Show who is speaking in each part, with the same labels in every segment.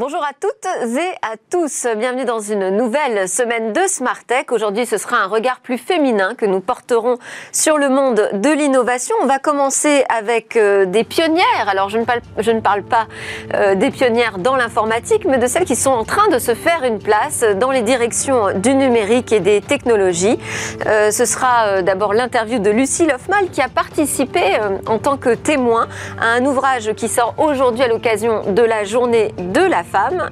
Speaker 1: Bonjour à toutes et à tous. Bienvenue dans une nouvelle semaine de Smart Tech. Aujourd'hui, ce sera un regard plus féminin que nous porterons sur le monde de l'innovation. On va commencer avec euh, des pionnières. Alors, je ne parle, je ne parle pas euh, des pionnières dans l'informatique, mais de celles qui sont en train de se faire une place dans les directions du numérique et des technologies. Euh, ce sera d'abord l'interview de Lucie Lofmal qui a participé en tant que témoin à un ouvrage qui sort aujourd'hui à l'occasion de la journée de la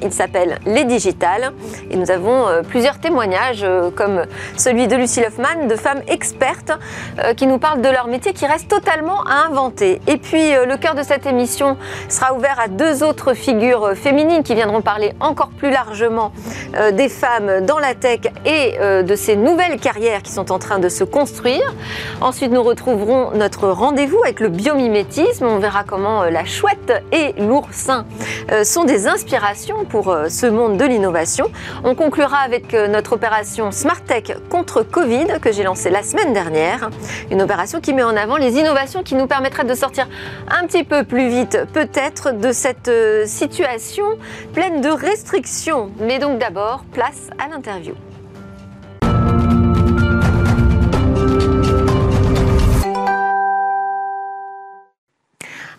Speaker 1: il s'appelle Les Digitales. Et nous avons euh, plusieurs témoignages, euh, comme celui de Lucie Hoffman, de femmes expertes euh, qui nous parlent de leur métier qui reste totalement à inventer. Et puis, le cœur de cette émission sera ouvert à deux autres figures féminines qui viendront parler encore plus largement des femmes dans la tech et de ces nouvelles carrières qui sont en train de se construire. Ensuite, nous retrouverons notre rendez-vous avec le biomimétisme. On verra comment la chouette et l'oursin sont des inspirations pour euh, ce monde de l'innovation. On conclura avec euh, notre opération Smart Tech contre Covid que j'ai lancée la semaine dernière. Une opération qui met en avant les innovations qui nous permettraient de sortir un petit peu plus vite peut-être de cette euh, situation pleine de restrictions. Mais donc d'abord, place à l'interview.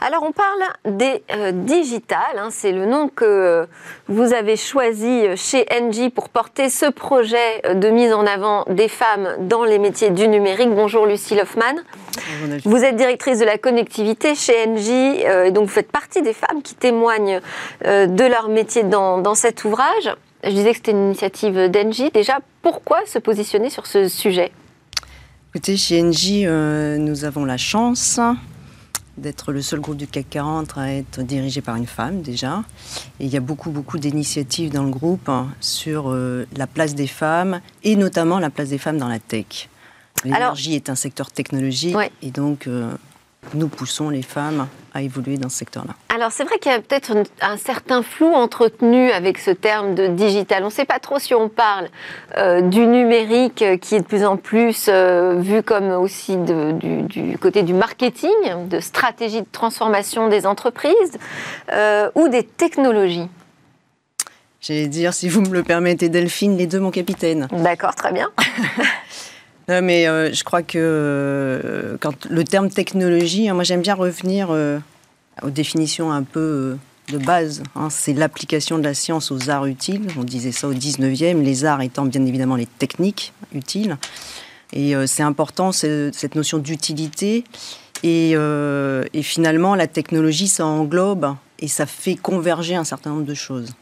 Speaker 1: Alors on parle des euh, digitales, hein. c'est le nom que euh, vous avez choisi euh, chez Engie pour porter ce projet de mise en avant des femmes dans les métiers du numérique. Bonjour Lucie Hoffman. Vous êtes directrice de la connectivité chez Engie et donc vous faites partie des femmes qui témoignent de leur métier dans, dans cet ouvrage. Je disais que c'était une initiative d'Engie. Déjà, pourquoi se positionner sur ce sujet?
Speaker 2: Écoutez, chez Engie, nous avons la chance d'être le seul groupe du CAC 40 à être dirigé par une femme déjà. Et il y a beaucoup, beaucoup d'initiatives dans le groupe hein, sur euh, la place des femmes et notamment la place des femmes dans la tech. L'énergie est un secteur technologique et donc euh, nous poussons les femmes à évoluer dans ce secteur-là.
Speaker 1: Alors c'est vrai qu'il y a peut-être un certain flou entretenu avec ce terme de digital. On ne sait pas trop si on parle euh, du numérique euh, qui est de plus en plus euh, vu comme aussi du, côté du marketing, de stratégie de transformation des entreprises ou des technologies.
Speaker 2: J'allais dire, si vous me le permettez, Delphine, les deux, mon capitaine.
Speaker 1: D'accord, très bien.
Speaker 2: mais euh, je crois que euh, quand le terme technologie, hein, moi j'aime bien revenir euh, aux définitions un peu de base. Hein. c'est l'application de la science aux arts utiles. On disait ça au 19e, les arts étant bien évidemment les techniques utiles. Et c'est important cette notion d'utilité. Et, finalement, la technologie, ça englobe et ça fait converger un certain nombre de choses.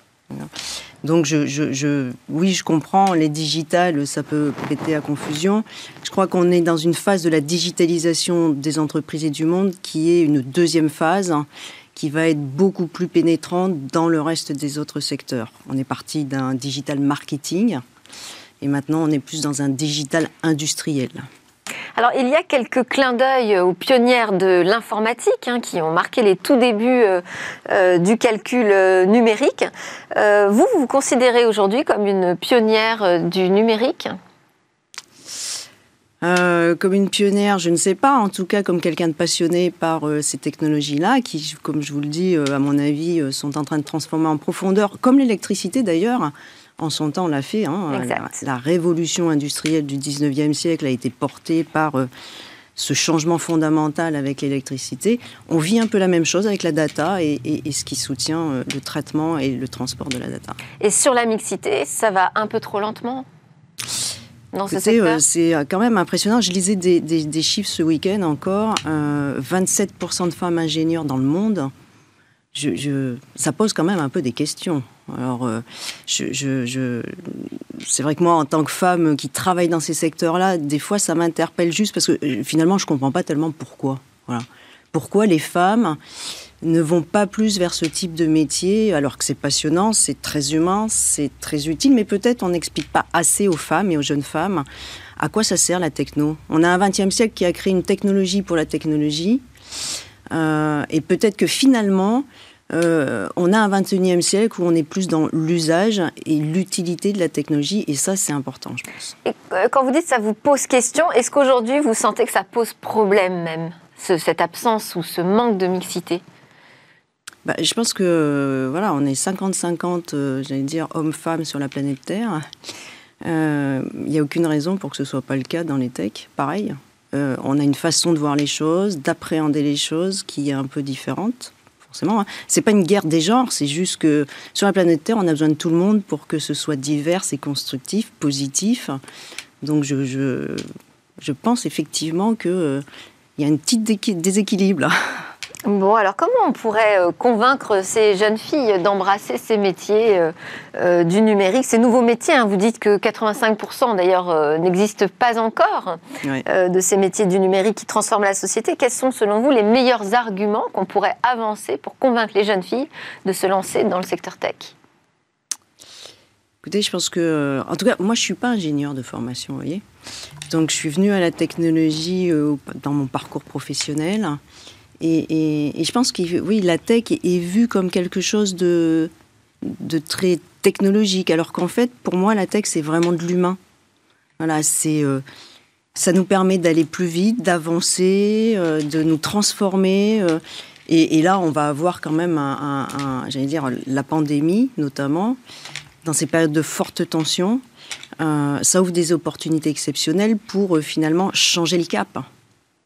Speaker 2: Donc, je, oui, je comprends, les digitales, ça peut prêter à confusion. Je crois qu'on est dans une phase de la digitalisation des entreprises et du monde qui est une deuxième phase qui va être beaucoup plus pénétrante dans le reste des autres secteurs. On est parti d'un digital marketing et maintenant on est plus dans un digital industriel.
Speaker 1: Alors, il y a quelques clins d'œil aux pionnières de l'informatique hein, qui ont marqué les tout débuts euh, euh, du calcul euh, numérique. vous, vous vous considérez aujourd'hui comme une pionnière du numérique?
Speaker 2: Comme une pionnière, je ne sais pas, en tout cas comme quelqu'un de passionné par ces technologies-là, qui, comme je vous le dis, à mon avis, sont en train de transformer en profondeur, comme l'électricité d'ailleurs, en son temps, on l'a fait. Hein, la, révolution industrielle du 19e siècle a été portée par euh, ce changement fondamental avec l'électricité. On vit un peu la même chose avec la data et, ce qui soutient euh, le traitement et le transport de la data.
Speaker 1: Et sur la mixité, ça va un peu trop lentement
Speaker 2: euh, c'est quand même impressionnant. Je lisais des, chiffres ce week-end encore. 27% de femmes ingénieures dans le monde. Ça pose quand même un peu des questions. Alors, euh, c'est vrai que moi, en tant que femme qui travaille dans ces secteurs-là, des fois, ça m'interpelle juste parce que euh, finalement, je ne comprends pas tellement pourquoi. Voilà. Pourquoi les femmes ne vont pas plus vers ce type de métier alors que c'est passionnant, c'est très humain, c'est très utile, mais peut-être on n'explique pas assez aux femmes et aux jeunes femmes à quoi ça sert la techno. On a un 20e siècle qui a créé une technologie pour la technologie. Euh, et peut-être que finalement, euh, on a un 21e siècle où on est plus dans l'usage et l'utilité de la technologie, et ça, c'est important, je pense.
Speaker 1: Et euh, quand vous dites ça vous pose question, est-ce qu'aujourd'hui, vous sentez que ça pose problème même, cette absence ou ce manque de mixité?
Speaker 2: Bah, Je pense que voilà, on est 50-50, j'allais dire, hommes-femmes sur la planète Terre. Il n'y a aucune raison pour que ce ne soit pas le cas dans les techs. Pareil, on a une façon de voir les choses, d'appréhender les choses qui est un peu différente forcément. Hein. C'est pas une guerre des genres, c'est juste que sur la planète Terre, on a besoin de tout le monde pour que ce soit divers et constructif, positif. Donc je, je, pense effectivement qu'il euh, y a un petit déséquilibre.
Speaker 1: Bon, alors comment on pourrait euh, convaincre ces jeunes filles d'embrasser ces métiers euh, euh, du numérique, ces nouveaux métiers hein? Vous dites que 85% d'ailleurs n'existent pas encore de ces métiers du numérique qui transforment la société. Quels sont selon vous les meilleurs arguments qu'on pourrait avancer pour convaincre les jeunes filles de se lancer dans le secteur tech?
Speaker 2: Écoutez, je pense que, en tout cas, moi je suis pas ingénieur de formation, vous voyez. Donc je suis venue à la technologie dans mon parcours professionnel. Et, je pense que oui, la tech est, vue comme quelque chose de, très technologique, alors qu'en fait, pour moi, la tech, c'est vraiment de l'humain. Voilà, euh, ça nous permet d'aller plus vite, d'avancer, euh, de nous transformer. Euh, et, là, on va avoir quand même, j'allais dire, la pandémie, notamment, dans ces périodes de forte tension. ça ouvre des opportunités exceptionnelles pour finalement changer le cap.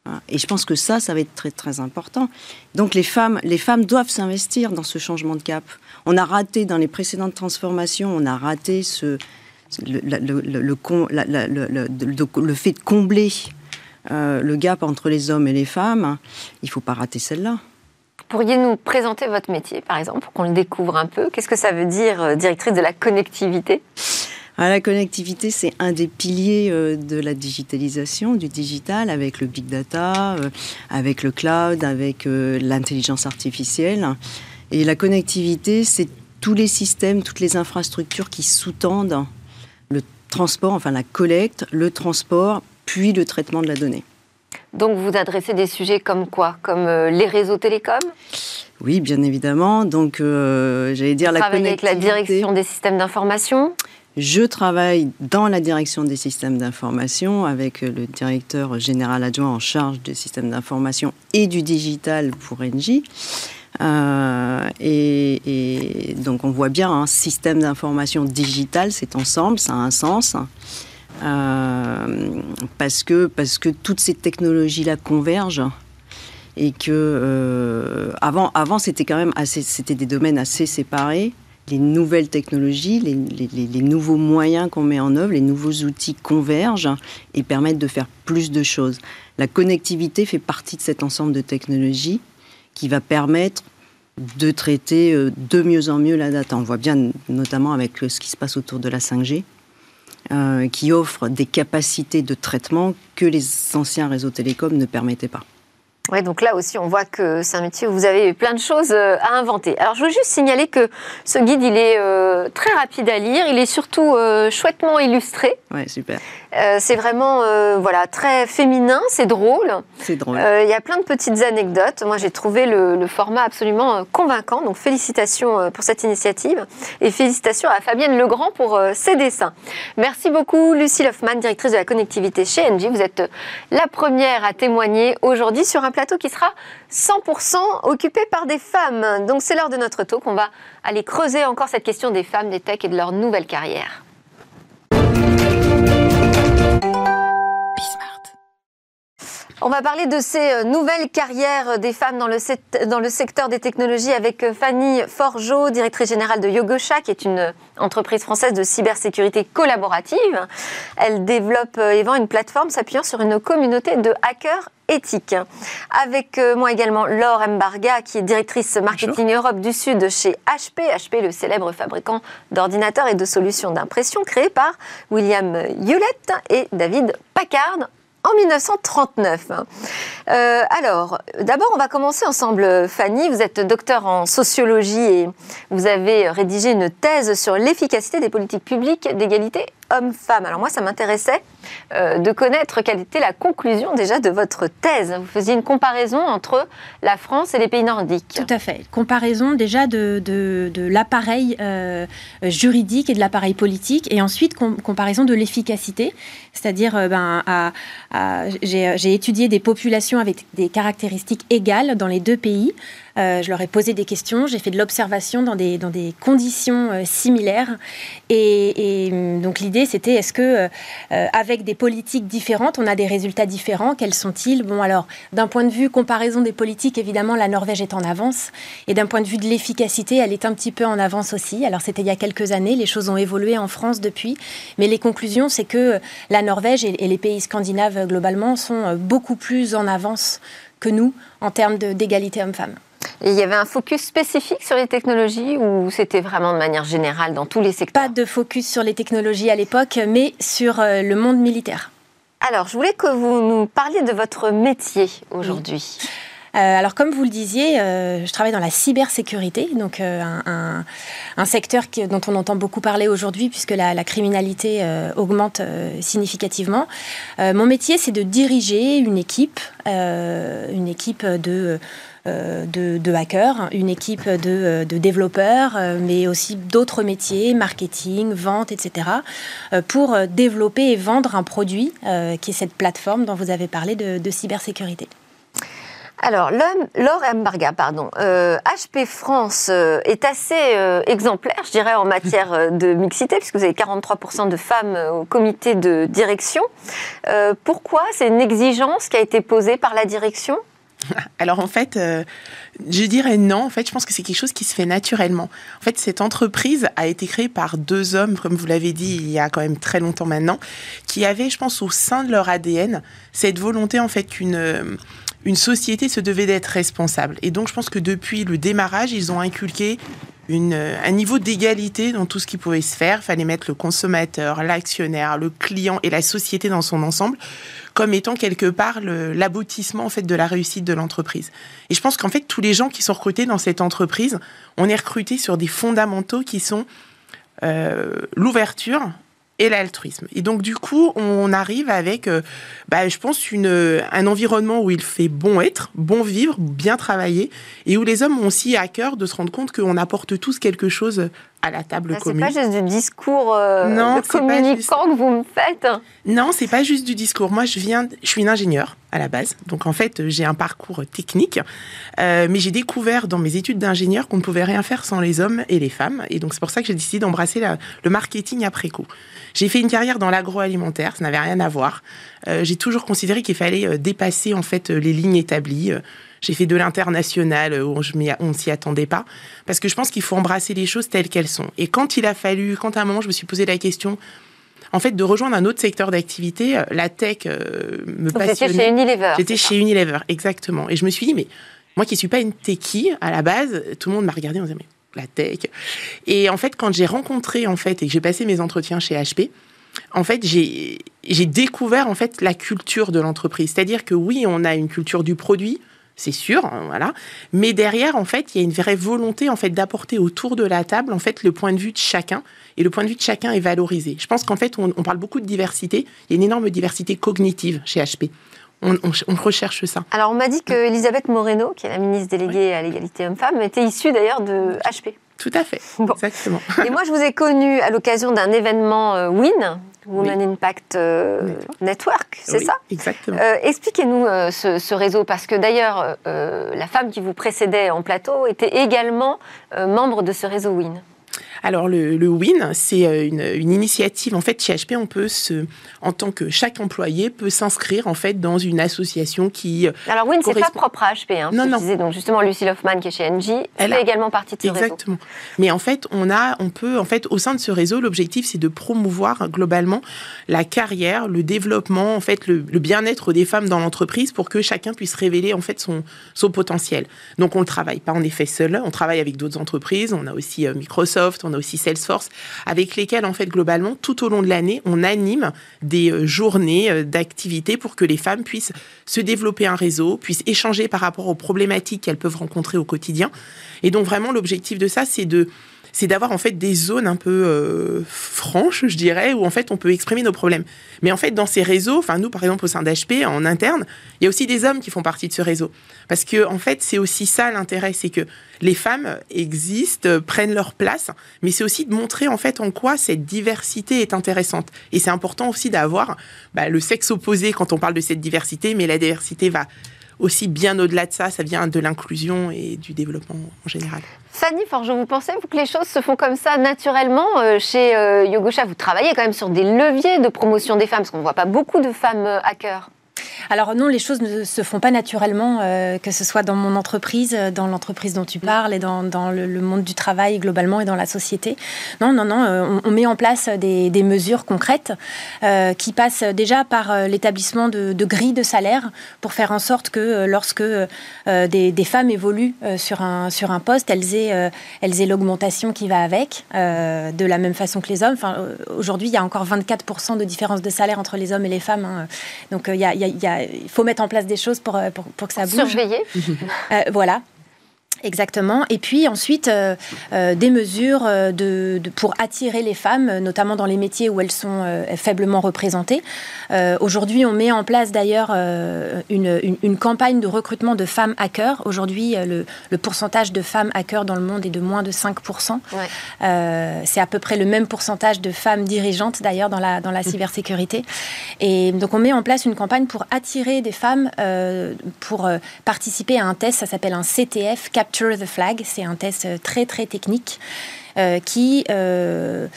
Speaker 2: Hein. Et je pense que ça, ça va être très très important. Donc les femmes, les femmes doivent s'investir dans ce changement de cap. On a raté dans les précédentes transformations, on a raté le, fait de combler euh, le gap entre les hommes et les femmes. Il ne faut pas rater celle-là.
Speaker 1: Pourriez nous présenter votre métier, par exemple, pour qu'on le découvre un peu Qu'est-ce que ça veut dire, euh, directrice de la connectivité?
Speaker 2: Ah, la connectivité, c'est un des piliers euh, de la digitalisation, du digital, avec le big data, euh, avec le cloud, avec euh, l'intelligence artificielle. Et la connectivité, c'est tous les systèmes, toutes les infrastructures qui sous-tendent le transport, enfin la collecte, le transport, puis le traitement de la donnée.
Speaker 1: Donc vous adressez des sujets comme quoi? Comme les réseaux télécoms?
Speaker 2: Oui, bien évidemment. Donc j'allais dire
Speaker 1: vous la connectivité. avec la direction des systèmes d'information?
Speaker 2: Je travaille dans la direction des systèmes d'information avec le directeur général adjoint en charge des systèmes d'information et du digital pour Engie. Euh, et, donc on voit bien un système d'information digital, c'est ensemble, ça a un sens. Euh, parce, que, parce que toutes ces technologies-là convergent et que euh, avant, avant c'était quand même assez, c'était des domaines assez séparés les nouvelles technologies, les, nouveaux moyens qu'on met en œuvre, les nouveaux outils convergent et permettent de faire plus de choses. La connectivité fait partie de cet ensemble de technologies qui va permettre de traiter euh, de mieux en mieux la data. On voit bien notamment avec ce qui se passe autour de la 5G, euh, qui offre des capacités de traitement que les anciens réseaux télécoms ne permettaient pas.
Speaker 1: Oui, donc là aussi, on voit que c'est un métier où vous avez plein de choses euh, à inventer. Alors, je veux juste signaler que ce guide, il est euh, très rapide à lire. Il est surtout euh, chouettement illustré.
Speaker 2: Ouais, super.
Speaker 1: Euh, c'est vraiment euh, voilà très féminin, c'est drôle.
Speaker 2: C'est drôle.
Speaker 1: Euh, il y a plein de petites anecdotes. Moi, j'ai trouvé le, format absolument convaincant. Donc, félicitations pour cette initiative et félicitations à Fabienne Legrand pour ses dessins. Merci beaucoup, Lucie Hoffman, directrice de la connectivité chez Engie. Vous êtes la première à témoigner aujourd'hui sur un plateau qui sera 100% occupé par des femmes. Donc, c'est l'heure de notre talk. On va aller creuser encore cette question des femmes, des techs et de leur nouvelle carrière. On va parler de ces euh, nouvelles carrières des femmes dans le, secteur des technologies avec euh, Fanny Forgeot, directrice générale de Yogosha, qui est une euh, entreprise française de cybersécurité collaborative. Elle développe et vend une plateforme s'appuyant sur une communauté de hackers éthiques. Avec moi également Laure Embarga, qui est directrice marketing Europe du Sud chez HP. HP, le célèbre fabricant d'ordinateurs et de solutions d'impression créé par William Hewlett et David Packard en 1939. Euh, alors, d'abord, on va commencer ensemble. Fanny, vous êtes docteur en sociologie et vous avez rédigé une thèse sur l'efficacité des politiques publiques d'égalité hommes-femmes. Alors moi, ça m'intéressait euh, de connaître quelle était la conclusion déjà de votre thèse. Vous faisiez une comparaison entre la France et les pays nordiques.
Speaker 3: Tout à fait. Comparaison déjà de, de, l'appareil euh, juridique et de l'appareil politique, et ensuite comparaison de l'efficacité. C'est-à-dire, euh, ben, j'ai étudié des populations avec des caractéristiques égales dans les deux pays. Euh, je leur ai posé des questions, j'ai fait de l'observation dans des, dans des conditions euh, similaires. Et, hum, donc l'idée, c'était est-ce que, euh, avec des politiques différentes, on a des résultats différents Quels sont-ils? Bon, alors, d'un point de vue comparaison des politiques, évidemment, la Norvège est en avance. Et d'un point de vue de l'efficacité, elle est un petit peu en avance aussi. Alors, c'était il y a quelques années, les choses ont évolué en France depuis. Mais les conclusions, c'est que la Norvège et les pays scandinaves, globalement, sont beaucoup plus en avance que nous en termes d'égalité homme-femme
Speaker 1: il y avait un focus spécifique sur les technologies ou c'était vraiment de manière générale dans tous les secteurs
Speaker 3: Pas de focus sur les technologies à l'époque, mais sur euh, le monde militaire.
Speaker 1: Alors, je voulais que vous nous parliez de votre métier aujourd'hui.
Speaker 3: Euh, alors, comme vous le disiez, euh, je travaille dans la cybersécurité, donc un, secteur dont on entend beaucoup parler aujourd'hui puisque la, la criminalité augmente significativement. mon métier, c'est de diriger une équipe, une équipe de euh, de, hackers, une équipe de, euh, développeurs, euh, mais aussi d'autres métiers, marketing, vente, etc., pour développer et vendre un produit qui est cette plateforme dont vous avez parlé de, cybersécurité.
Speaker 1: Alors, Laure Embarga, pardon. HP France est assez exemplaire, je dirais, en matière de mixité, puisque vous avez 43% de femmes au comité de direction. pourquoi C'est une exigence qui a été posée par la direction?
Speaker 4: Alors en fait, euh, je dirais non. En fait, je pense que c'est quelque chose qui se fait naturellement. En fait, cette entreprise a été créée par deux hommes, comme vous l'avez dit, il y a quand même très longtemps maintenant, qui avaient, je pense, au sein de leur ADN, cette volonté en fait qu'une euh, une société se devait d'être responsable. Et donc, je pense que depuis le démarrage, ils ont inculqué une, un niveau d'égalité dans tout ce qui pouvait se faire. Fallait mettre le consommateur, l'actionnaire, le client et la société dans son ensemble comme étant quelque part l'aboutissement en fait de la réussite de l'entreprise. Et je pense qu'en fait tous les gens qui sont recrutés dans cette entreprise, on est recrutés sur des fondamentaux qui sont euh, l'ouverture, et l'altruisme. Et donc, du coup, on arrive avec, euh, bah, je pense, une, un environnement où il fait bon être, bon vivre, bien travailler, et où les hommes ont aussi à cœur de se rendre compte qu'on apporte tous quelque chose à la table commune.
Speaker 1: C'est pas juste du discours euh, non, de communicant que vous me faites.
Speaker 4: Non, c'est pas juste du discours. Moi, je viens, je suis une ingénieure à la base, donc en fait, j'ai un parcours technique, euh, mais j'ai découvert dans mes études d'ingénieur qu'on ne pouvait rien faire sans les hommes et les femmes, et donc c'est pour ça que j'ai décidé d'embrasser le marketing après coup. J'ai fait une carrière dans l'agroalimentaire, ça n'avait rien à voir. Euh, j'ai toujours considéré qu'il fallait euh, dépasser en fait les lignes établies. J'ai fait de l'international où on ne s'y attendait pas. Parce que je pense qu'il faut embrasser les choses telles qu'elles sont. Et quand il a fallu, quand à un moment je me suis posé la question, en fait, de rejoindre un autre secteur d'activité, euh, la tech euh, me Donc passionnait.
Speaker 1: J'étais chez Unilever.
Speaker 4: J'étais chez Unilever, exactement. Et je me suis dit, mais moi qui suis pas une techie à la base, tout le monde m'a regardé en disant, mais la tech. Et en fait, quand j'ai rencontré en fait et que j'ai passé mes entretiens chez HP, en fait, j'ai découvert en fait la culture de l'entreprise. C'est-à-dire que oui, on a une culture du produit, c'est sûr, hein, voilà. Mais derrière, en fait, il y a une vraie volonté en fait d'apporter autour de la table en fait le point de vue de chacun et le point de vue de chacun est valorisé. Je pense qu'en fait, on, parle beaucoup de diversité. Il y a une énorme diversité cognitive chez HP. On, recherche ça.
Speaker 1: Alors, on m'a dit que Elisabeth Moreno, qui est la ministre déléguée à l'égalité homme-femme, était issue d'ailleurs de HP.
Speaker 4: Tout à fait, exactement.
Speaker 1: Et moi, je vous ai connu à l'occasion d'un événement euh, WIN, Women Impact euh, Network, c'est ça?
Speaker 4: Exactement. Euh,
Speaker 1: expliquez-nous ce, réseau, parce que d'ailleurs, la femme qui vous précédait en plateau était également membre de ce réseau WIN.
Speaker 4: Alors le, le WIN, c'est euh, une, une, initiative. En fait, chez HP, on peut se, en tant que chaque employé peut s'inscrire en fait dans une association qui.
Speaker 1: Euh, Alors WIN, c'est pas propre à HP. Hein, non, non. Donc justement, Lucie Hoffman qui est chez NG, elle fait également partie de ce
Speaker 4: réseau. Exactement. Mais en fait, on a, on peut, en fait, au sein de ce réseau, l'objectif c'est de promouvoir globalement la carrière, le développement, en fait, le, le bien-être des femmes dans l'entreprise pour que chacun puisse révéler en fait son, son potentiel. Donc on ne travaille pas en effet seul, on travaille avec d'autres entreprises. On a aussi euh, Microsoft, on a aussi Salesforce, avec lesquels, en fait, globalement, tout au long de l'année, on anime des euh, journées euh, d'activité pour que les femmes puissent se développer un réseau, puissent échanger par rapport aux problématiques qu'elles peuvent rencontrer au quotidien. Et donc, vraiment, l'objectif de ça, c'est de c'est d'avoir en fait des zones un peu euh, franches, je dirais, où en fait on peut exprimer nos problèmes. Mais en fait, dans ces réseaux, enfin nous par exemple au sein d'HP en interne, il y a aussi des hommes qui font partie de ce réseau, parce que en fait c'est aussi ça l'intérêt, c'est que les femmes existent, prennent leur place, mais c'est aussi de montrer en fait en quoi cette diversité est intéressante. Et c'est important aussi d'avoir bah, le sexe opposé quand on parle de cette diversité, mais la diversité va aussi bien au-delà de ça, ça vient de l'inclusion et du développement en général.
Speaker 1: Fanny Forgeon, vous pensez que les choses se font comme ça naturellement euh, Chez euh, Yogosha, vous travaillez quand même sur des leviers de promotion des femmes, parce qu'on ne voit pas beaucoup de femmes euh, hackers.
Speaker 3: Alors non, les choses ne se font pas naturellement, euh, que ce soit dans mon entreprise, euh, dans l'entreprise dont tu parles, et dans, le, monde du travail globalement et dans la société. Non, non, non, euh, on, met en place des, mesures concrètes qui passent déjà par l'établissement de, grilles de salaire pour faire en sorte que lorsque des, femmes évoluent sur, un, sur un poste, elles aient, elles aient l'augmentation qui va avec, de la même façon que les hommes. Aujourd'hui, il y a encore 24% de différence de salaire entre les hommes et les femmes. Hein. Donc il y a il faut mettre en place des choses pour, pour, pour que ça bouge.
Speaker 1: Surveiller.
Speaker 3: Euh, voilà. Exactement. Et puis ensuite, euh, euh, des mesures euh, de, pour attirer les femmes, notamment dans les métiers où elles sont faiblement représentées. Aujourd'hui, on met en place d'ailleurs une, une, campagne de recrutement de femmes hackers. Aujourd'hui, le, le, pourcentage de femmes hackers dans le monde est de moins de 5%. C'est à peu près le même pourcentage de femmes dirigeantes d'ailleurs dans la, dans la cybersécurité. Et donc on met en place une campagne pour attirer des femmes pour participer à un test, ça s'appelle un CTF, Capture the Flag. C'est un test euh, très très technique. Euh, qui, euh,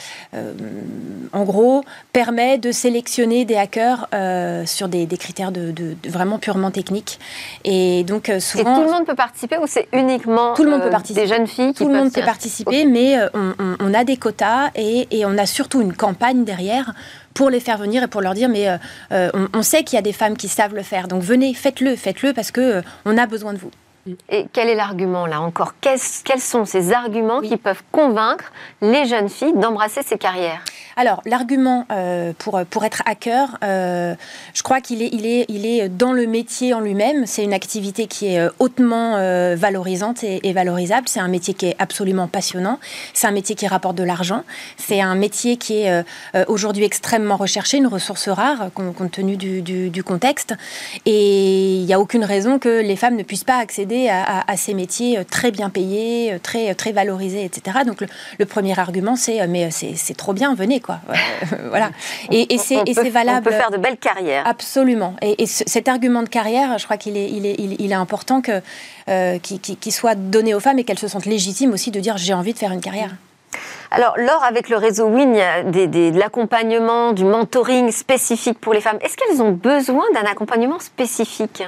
Speaker 3: en gros, permet de sélectionner des hackers sur des, critères de, vraiment purement techniques.
Speaker 1: Et donc, souvent. Et tout le monde peut participer ou c'est uniquement
Speaker 3: tout le monde peut participer.
Speaker 1: des jeunes filles
Speaker 3: qui Tout le monde peut participer, mais on, a des quotas et, et, on a surtout une campagne derrière pour les faire venir et pour leur dire mais on, on, sait qu'il y a des femmes qui savent le faire, donc venez, faites-le, faites-le parce que on a besoin de vous.
Speaker 1: Et quel est l'argument là encore? Quels sont ces arguments qui peuvent convaincre les jeunes filles d'embrasser ces carrières?
Speaker 3: Alors l'argument euh, pour, pour être hacker, euh, je crois qu'il est, dans le métier en lui-même. C'est une activité qui est euh, hautement valorisante et, valorisable. C'est un métier qui est absolument passionnant. C'est un métier qui rapporte de l'argent. C'est un métier qui est aujourd'hui extrêmement recherché, une ressource rare compte tenu du, contexte. Et il n'y a aucune raison que les femmes ne puissent pas accéder à, ces métiers très bien payés, très, très valorisés, etc. Donc le, premier argument, c'est mais c'est trop bien, venez quoi. voilà.
Speaker 1: Et, et c'est valable. On peut faire de belles carrières.
Speaker 3: Absolument. Et, cet argument de carrière, je crois qu'il est, il est, il, est important que qu'il soit donné aux femmes et qu'elles se sentent légitimes aussi de dire j'ai envie de faire une carrière.
Speaker 1: Alors, Laure, avec le réseau WIN, il y a de l'accompagnement, du mentoring spécifique pour les femmes. Est-ce qu'elles ont besoin d'un accompagnement spécifique?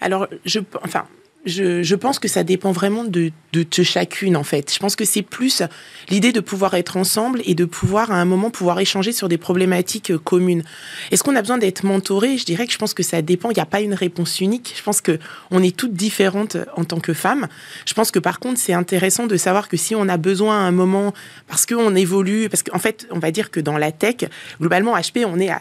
Speaker 4: Alors, je, enfin, je, pense que ça dépend vraiment de, de, chacune, en fait. Je pense que c'est plus l'idée de pouvoir être ensemble et de pouvoir, à un moment, pouvoir échanger sur des problématiques euh, communes. Est-ce qu'on a besoin d'être mentoré? Je dirais que je pense que ça dépend. Il n'y a pas une réponse unique. Je pense que on est toutes différentes euh, en tant que femmes. Je pense que, par contre, c'est intéressant de savoir que si on a besoin à un moment, parce qu'on évolue, parce qu'en fait, on va dire que dans la tech, globalement, HP, on est à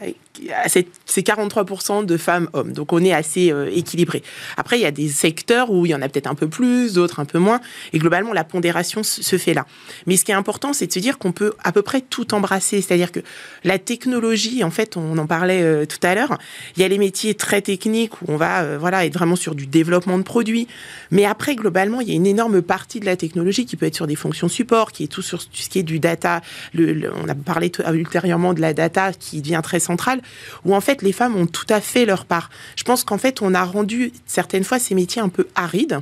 Speaker 4: c'est 43% de femmes hommes. Donc on est assez euh, équilibré. Après, il y a des secteurs où il y en a peut-être un peu plus, d'autres un peu moins. Et globalement, la pondération se fait là. Mais ce qui est important, c'est de se dire qu'on peut à peu près tout embrasser. C'est-à-dire que la technologie, en fait, on en parlait euh, tout à l'heure, il y a les métiers très techniques où on va euh, voilà, être vraiment sur du développement de produits. Mais après, globalement, il y a une énorme partie de la technologie qui peut être sur des fonctions support, qui est tout sur ce qui est du data. on a parlé ultérieurement de la data qui devient très centrale où en fait les femmes ont tout à fait leur part. Je pense qu'en fait on a rendu certaines fois ces métiers un peu arides.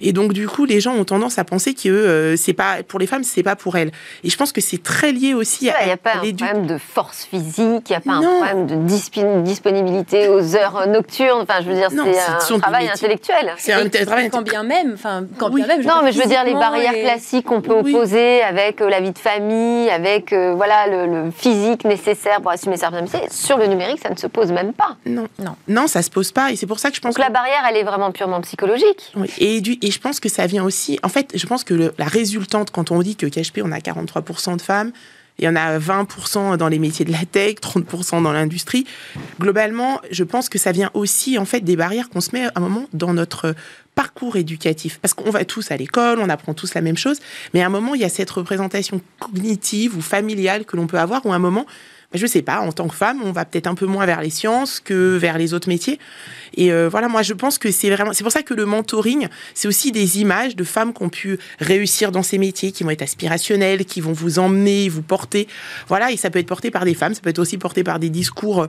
Speaker 4: Et donc du coup, les gens ont tendance à penser que euh, c'est pas pour les femmes, c'est pas pour elles. Et je pense que c'est très lié aussi
Speaker 1: à. Il n'y a pas un problème de force physique, il n'y a pas un problème de disponibilité aux heures nocturnes. Enfin, je veux dire, c'est un travail intellectuel.
Speaker 3: C'est un travail quand bien même. Enfin, quand bien même.
Speaker 1: non, mais je veux dire les barrières classiques qu'on peut opposer avec euh, la vie de famille, avec euh, voilà le, physique nécessaire pour assumer certains métiers. Sur le numérique, ça ne se pose même pas.
Speaker 4: Non, non, non, ça se pose pas. Et c'est pour ça que je pense.
Speaker 1: Donc que... la barrière, elle est vraiment purement psychologique.
Speaker 4: Oui. Et du et je pense que ça vient aussi. En fait, je pense que la résultante, quand on dit que KHP, on a 43% de femmes, Il y en a 20% dans les métiers de la tech, 30% dans l'industrie. Globalement, je pense que ça vient aussi en fait des barrières qu'on se met à un moment dans notre parcours éducatif. Parce qu'on va tous à l'école, on apprend tous la même chose, mais à un moment, il y a cette représentation cognitive ou familiale que l'on peut avoir, ou à un moment, je sais pas, en tant que femme, on va peut-être un peu moins vers les sciences que vers les autres métiers. Et euh, voilà, moi, je pense que c'est vraiment, c'est pour ça que le mentoring, c'est aussi des images de femmes qui ont pu réussir dans ces métiers, qui vont être aspirationnelles, qui vont vous emmener, vous porter. Voilà, et ça peut être porté par des femmes, ça peut être aussi porté par des discours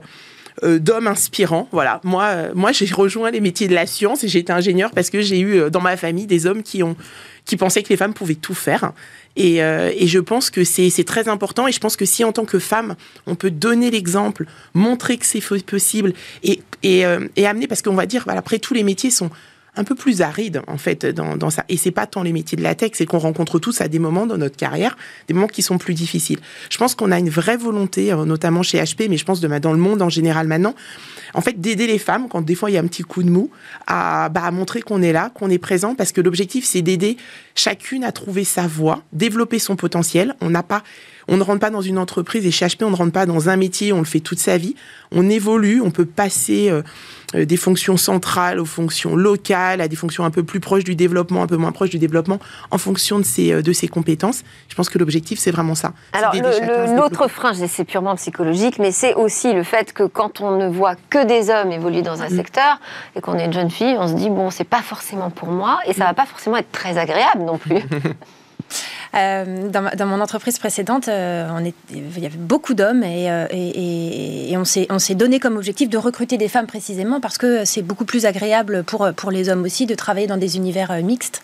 Speaker 4: euh, d'hommes inspirants. Voilà, moi, euh, moi, j'ai rejoint les métiers de la science et j'ai été ingénieur parce que j'ai eu dans ma famille des hommes qui ont qui pensaient que les femmes pouvaient tout faire. Et, euh, et je pense que c'est très important. Et je pense que si en tant que femme, on peut donner l'exemple, montrer que c'est possible et, et, euh, et amener, parce qu'on va dire, voilà, après tous les métiers sont un peu plus aride en fait dans, dans ça. Et c'est pas tant les métiers de la tech, c'est qu'on rencontre tous à des moments dans notre carrière, des moments qui sont plus difficiles. Je pense qu'on a une vraie volonté, euh, notamment chez HP, mais je pense dans le monde en général maintenant, en fait d'aider les femmes quand des fois il y a un petit coup de mou, à, bah, à montrer qu'on est là, qu'on est présent, parce que l'objectif c'est d'aider chacune à trouver sa voie, développer son potentiel. On n'a pas on ne rentre pas dans une entreprise et chez HP, on ne rentre pas dans un métier, on le fait toute sa vie. On évolue, on peut passer euh, euh, des fonctions centrales aux fonctions locales, à des fonctions un peu plus proches du développement, un peu moins proches du développement, en fonction de ses, euh, de ses compétences. Je pense que l'objectif, c'est vraiment ça.
Speaker 1: Alors, l'autre frein, c'est purement psychologique, mais c'est aussi le fait que quand on ne voit que des hommes évoluer dans un mm. secteur et qu'on est une jeune fille, on se dit, bon, c'est pas forcément pour moi et ça va pas forcément être très agréable non plus.
Speaker 3: Euh, dans, mon entreprise précédente, euh, il y avait beaucoup d'hommes et, euh, on s'est donné comme objectif de recruter des femmes précisément parce que c'est beaucoup plus agréable pour les hommes aussi de travailler dans des univers mixtes.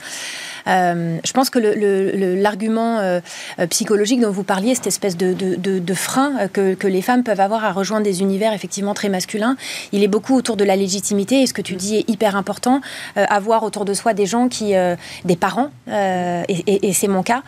Speaker 3: Euh, je pense que l'argument euh, euh, psychologique dont vous parliez, cette espèce de, frein que, que, les femmes peuvent avoir à rejoindre des univers effectivement très masculins, il est beaucoup autour de la légitimité. Et ce que tu dis est hyper important, avoir autour de soi des gens qui, des parents, et, c'est mon cas,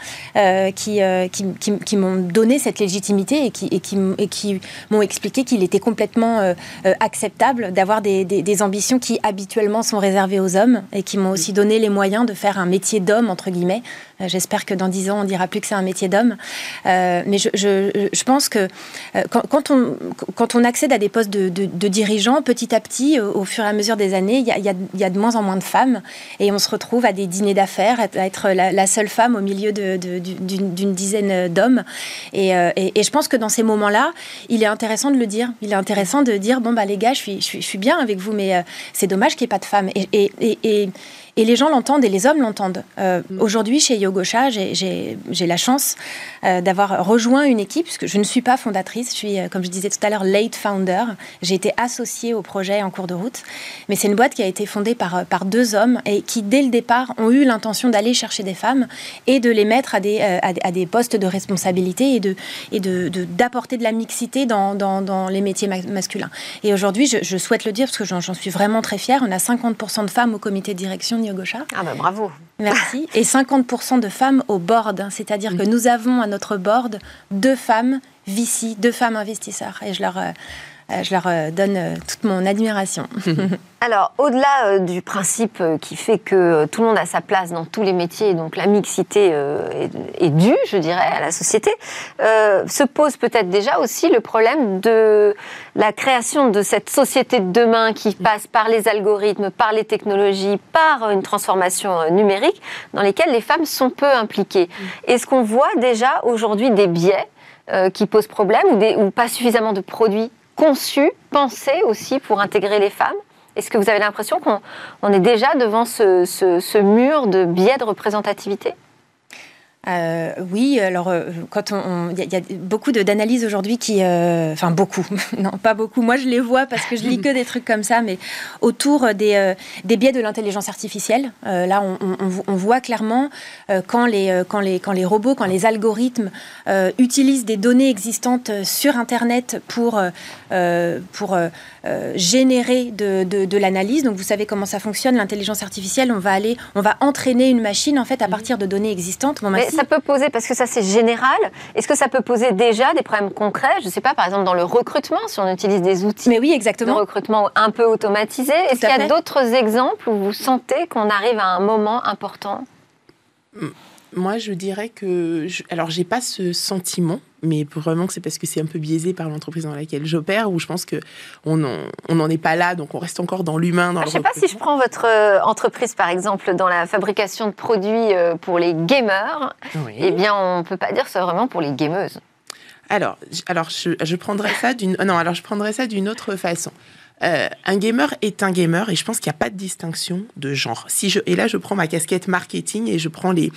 Speaker 3: qui, m'ont donné cette légitimité et qui, m'ont expliqué qu'il était complètement acceptable d'avoir des, des, des ambitions qui habituellement sont réservées aux hommes et qui m'ont aussi donné les moyens de faire un métier d'homme, entre guillemets. Euh, j'espère que dans dix ans, on dira plus que c'est un métier d'homme. Euh, mais je, je, pense que euh, quand, on, quand on accède à des postes de, de, dirigeants, petit à petit, au, fur et à mesure des années, il y a, y, y a, de moins en moins de femmes. Et on se retrouve à des dîners d'affaires, à être la, seule femme au milieu d'une dizaine d'hommes. Et, et, je pense que dans ces moments-là, il est intéressant de le dire. Il est intéressant de dire, bon, bah les gars, je suis, je suis, je suis bien avec vous, mais c'est dommage qu'il n'y ait pas de femmes. et, les gens l'entendent et les hommes l'entendent. Euh, mm. Aujourd'hui, chez Yogosha, j'ai la chance euh, d'avoir rejoint une équipe, parce que je ne suis pas fondatrice, je suis, euh, comme je disais tout à l'heure, late founder. J'ai été associée au projet en cours de route. Mais c'est une boîte qui a été fondée par, par deux hommes et qui, dès le départ, ont eu l'intention d'aller chercher des femmes et de les mettre à des, postes de responsabilité et de d'apporter de, de, la mixité dans, les métiers masculins. Et aujourd'hui, je, souhaite le dire parce que j'en suis vraiment très fière. On a 50% de femmes au comité de direction
Speaker 1: ah ben bravo.
Speaker 3: Merci. Et 50% de femmes au board, hein. c'est-à-dire que nous avons à notre board deux femmes VC, deux femmes investisseurs. Et je leur, euh, je leur euh, donne euh, toute mon admiration.
Speaker 1: Alors, au-delà du principe qui fait que tout le monde a sa place dans tous les métiers, donc la mixité est, due, je dirais, à la société, se pose peut-être déjà aussi le problème de la création de cette société de demain qui passe par les algorithmes, par les technologies, par une transformation numérique, dans lesquelles les femmes sont peu impliquées. Est-ce qu'on voit déjà aujourd'hui des biais qui posent problème ou pas suffisamment de produits conçu, pensé aussi pour intégrer les femmes. Est-ce que vous avez l'impression qu'on est déjà devant ce, mur de biais de représentativité?
Speaker 3: Euh, oui, alors euh, quand on, il y, a beaucoup d'analyses aujourd'hui qui, euh, enfin beaucoup, non pas beaucoup. Moi je les vois parce que je lis que des trucs comme ça, mais autour des, des biais de l'intelligence artificielle. là, on, on, voit clairement quand les quand les quand les robots, quand les algorithmes utilisent des données existantes sur Internet pour pour générer de, de, de l'analyse. Donc vous savez comment ça fonctionne, l'intelligence artificielle. On va aller, on va entraîner une machine en fait à partir de données existantes.
Speaker 1: Bon, ça peut poser, parce que ça c'est général, est-ce que ça peut poser déjà des problèmes concrets? Je ne sais pas, par exemple dans le recrutement, si on utilise des outils
Speaker 3: Mais oui, exactement.
Speaker 1: de recrutement un peu automatisés. Est-ce qu'il y a d'autres exemples où vous sentez qu'on arrive à un moment important?
Speaker 4: Moi, je dirais que. Je, alors, j'ai pas ce sentiment, mais vraiment que c'est parce que c'est un peu biaisé par l'entreprise dans laquelle j'opère, où je pense que on n'en est pas là, donc on reste encore dans l'humain. Dans
Speaker 1: ah, je sais pas si je prends votre euh, entreprise, par exemple, dans la fabrication de produits euh, pour les gamers, eh bien, on peut pas dire ça vraiment pour les gameuses.
Speaker 4: Alors, alors je, je prendrais ça d'une non, alors je prendrais ça d'une autre façon. Euh, un gamer est un gamer et je pense qu'il n'y a pas de distinction de genre. Si je, et là, je prends ma casquette marketing et je prends les,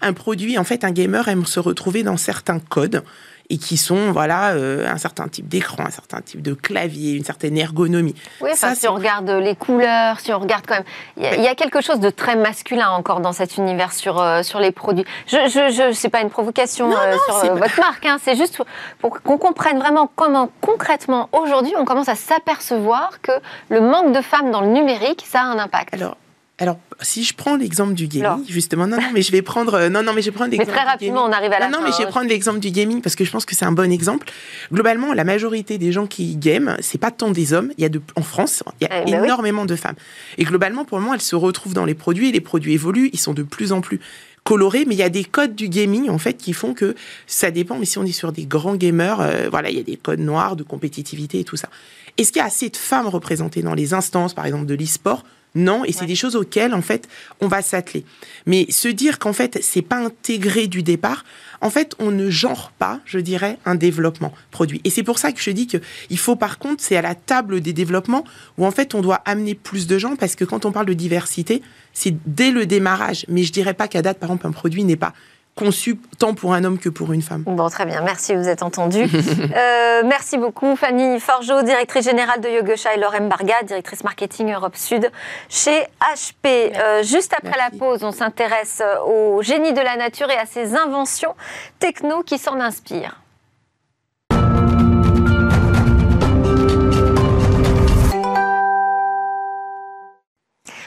Speaker 4: un produit. En fait, un gamer aime se retrouver dans certains codes et qui sont voilà euh, un certain type d'écran, un certain type de clavier, une certaine ergonomie.
Speaker 1: Oui, ça, si on regarde les couleurs, si on regarde quand même, il y, a quelque chose de très masculin encore dans cet univers sur euh, sur les produits. Je je, je c'est pas une provocation euh, sur votre marque, hein, c'est juste pour qu'on comprenne vraiment comment concrètement aujourd'hui on commence à s'apercevoir que le manque de femmes dans le numérique ça a un impact.
Speaker 4: Alors alors, si je prends l'exemple du gaming, justement, non, non, mais je vais prendre, euh, non, non, mais je vais prendre l'exemple.
Speaker 1: Mais très rapidement, on arrive à la
Speaker 4: Non, non, mais je vais prendre l'exemple du gaming parce que je pense que c'est un bon exemple. Globalement, la majorité des gens qui game, c'est pas tant des hommes. Il y a de, en France, il y a eh ben énormément de femmes. Et globalement, pour le moment, elles se retrouvent dans les produits. Les produits évoluent, ils sont de plus en plus colorés, mais il y a des codes du gaming en fait qui font que ça dépend. Mais si on est sur des grands gamers, euh, voilà, il y a des codes noirs de compétitivité et tout ça. Est-ce qu'il y a assez de femmes représentées dans les instances, par exemple, de l'e-sport non, et c'est des choses auxquelles en fait on va s'atteler. Mais se dire qu'en fait c'est pas intégré du départ, en fait on ne genre pas, je dirais, un développement produit. Et c'est pour ça que je dis que il faut par contre c'est à la table des développements où en fait on doit amener plus de gens parce que quand on parle de diversité, c'est dès le démarrage. Mais je dirais pas qu'à date par exemple un produit n'est pas conçu tant pour un homme que pour une femme.
Speaker 1: Bon, très bien, merci, vous êtes entendu. euh, merci beaucoup, Fanny Forgeau, directrice générale de Yogosha et Laurent Barga, directrice marketing Europe Sud chez HP. Euh, juste après la pause, on s'intéresse au génie de la nature et à ses inventions techno qui s'en inspirent.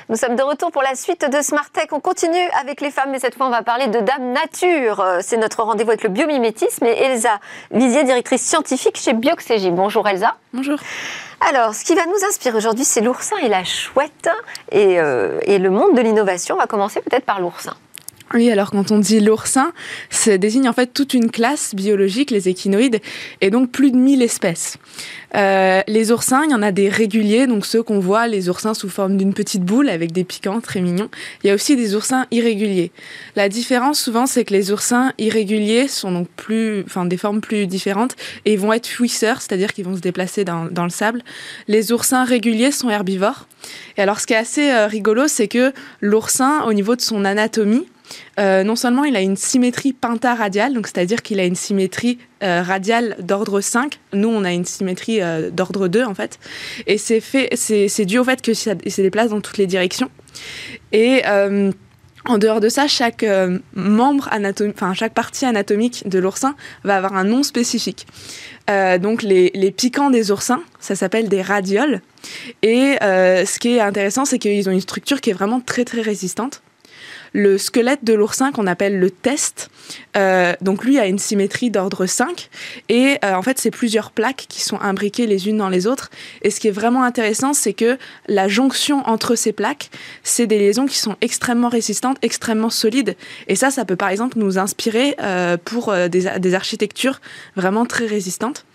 Speaker 1: Nous sommes de retour pour la suite de Smart Tech. On continue avec les femmes, mais cette fois, on va parler de Dame Nature. C'est notre rendez-vous avec le biomimétisme et Elsa Vizier, directrice scientifique chez Bioxégie. Bonjour Elsa.
Speaker 5: Bonjour.
Speaker 1: Alors, ce qui va nous inspirer aujourd'hui, c'est l'oursin et la chouette et, euh, et le monde de l'innovation. On va commencer peut-être par l'oursin.
Speaker 5: Oui, alors quand on dit l'oursin, ça désigne en fait toute une classe biologique, les échinoïdes, et donc plus de 1000 espèces. Euh, les oursins, il y en a des réguliers, donc ceux qu'on voit, les oursins sous forme d'une petite boule avec des piquants très mignons. Il y a aussi des oursins irréguliers. La différence souvent, c'est que les oursins irréguliers sont donc plus, enfin des formes plus différentes et vont être fuisseurs, c'est-à-dire qu'ils vont se déplacer dans, dans, le sable. Les oursins réguliers sont herbivores. Et alors, ce qui est assez euh, rigolo, c'est que l'oursin, au niveau de son anatomie, euh, non seulement il a une symétrie pentaradiale, donc c'est-à-dire qu'il a une symétrie euh, radiale d'ordre 5. Nous, on a une symétrie euh, d'ordre 2 en fait. Et c'est fait, c'est dû au fait que ça, se déplace dans toutes les directions. Et en dehors de ça, chaque membre enfin chaque partie anatomique de l'oursin va avoir un nom spécifique. donc les, les, piquants des oursins, ça s'appelle des radioles. Et ce qui est intéressant, c'est qu'ils ont une structure qui est vraiment très très résistante le squelette de l'oursin qu'on appelle le test. Euh, donc lui a une symétrie d'ordre 5 et euh, en fait c'est plusieurs plaques qui sont imbriquées les unes dans les autres. Et ce qui est vraiment intéressant, c'est que la jonction entre ces plaques, c'est des liaisons qui sont extrêmement résistantes, extrêmement solides. Et ça, ça peut par exemple nous inspirer euh, pour des, des, architectures vraiment très résistantes.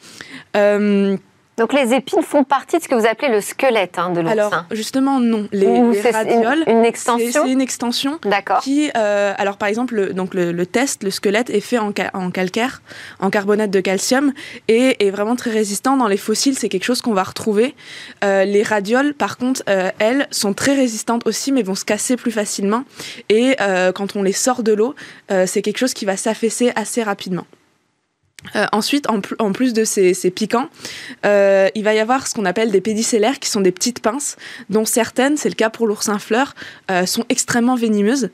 Speaker 1: Donc les épines font partie de ce que vous appelez le squelette hein, de l'oursin.
Speaker 5: Alors justement non, les, radioles,
Speaker 1: une, extension.
Speaker 5: C'est une extension.
Speaker 1: D'accord.
Speaker 5: Qui, euh, alors par exemple, le, donc le, test, le squelette est fait en, en, calcaire, en carbonate de calcium, et est vraiment très résistant. Dans les fossiles, c'est quelque chose qu'on va retrouver. Euh, les radioles, par contre, euh, elles sont très résistantes aussi, mais vont se casser plus facilement. Et quand on les sort de l'eau, c'est quelque chose qui va s'affaisser assez rapidement. Euh, ensuite, en, plus de ces, piquants, euh, il va y avoir ce qu'on appelle des pédicellaires, qui sont des petites pinces, dont certaines, c'est le cas pour l'oursin fleur, euh, sont extrêmement venimeuses.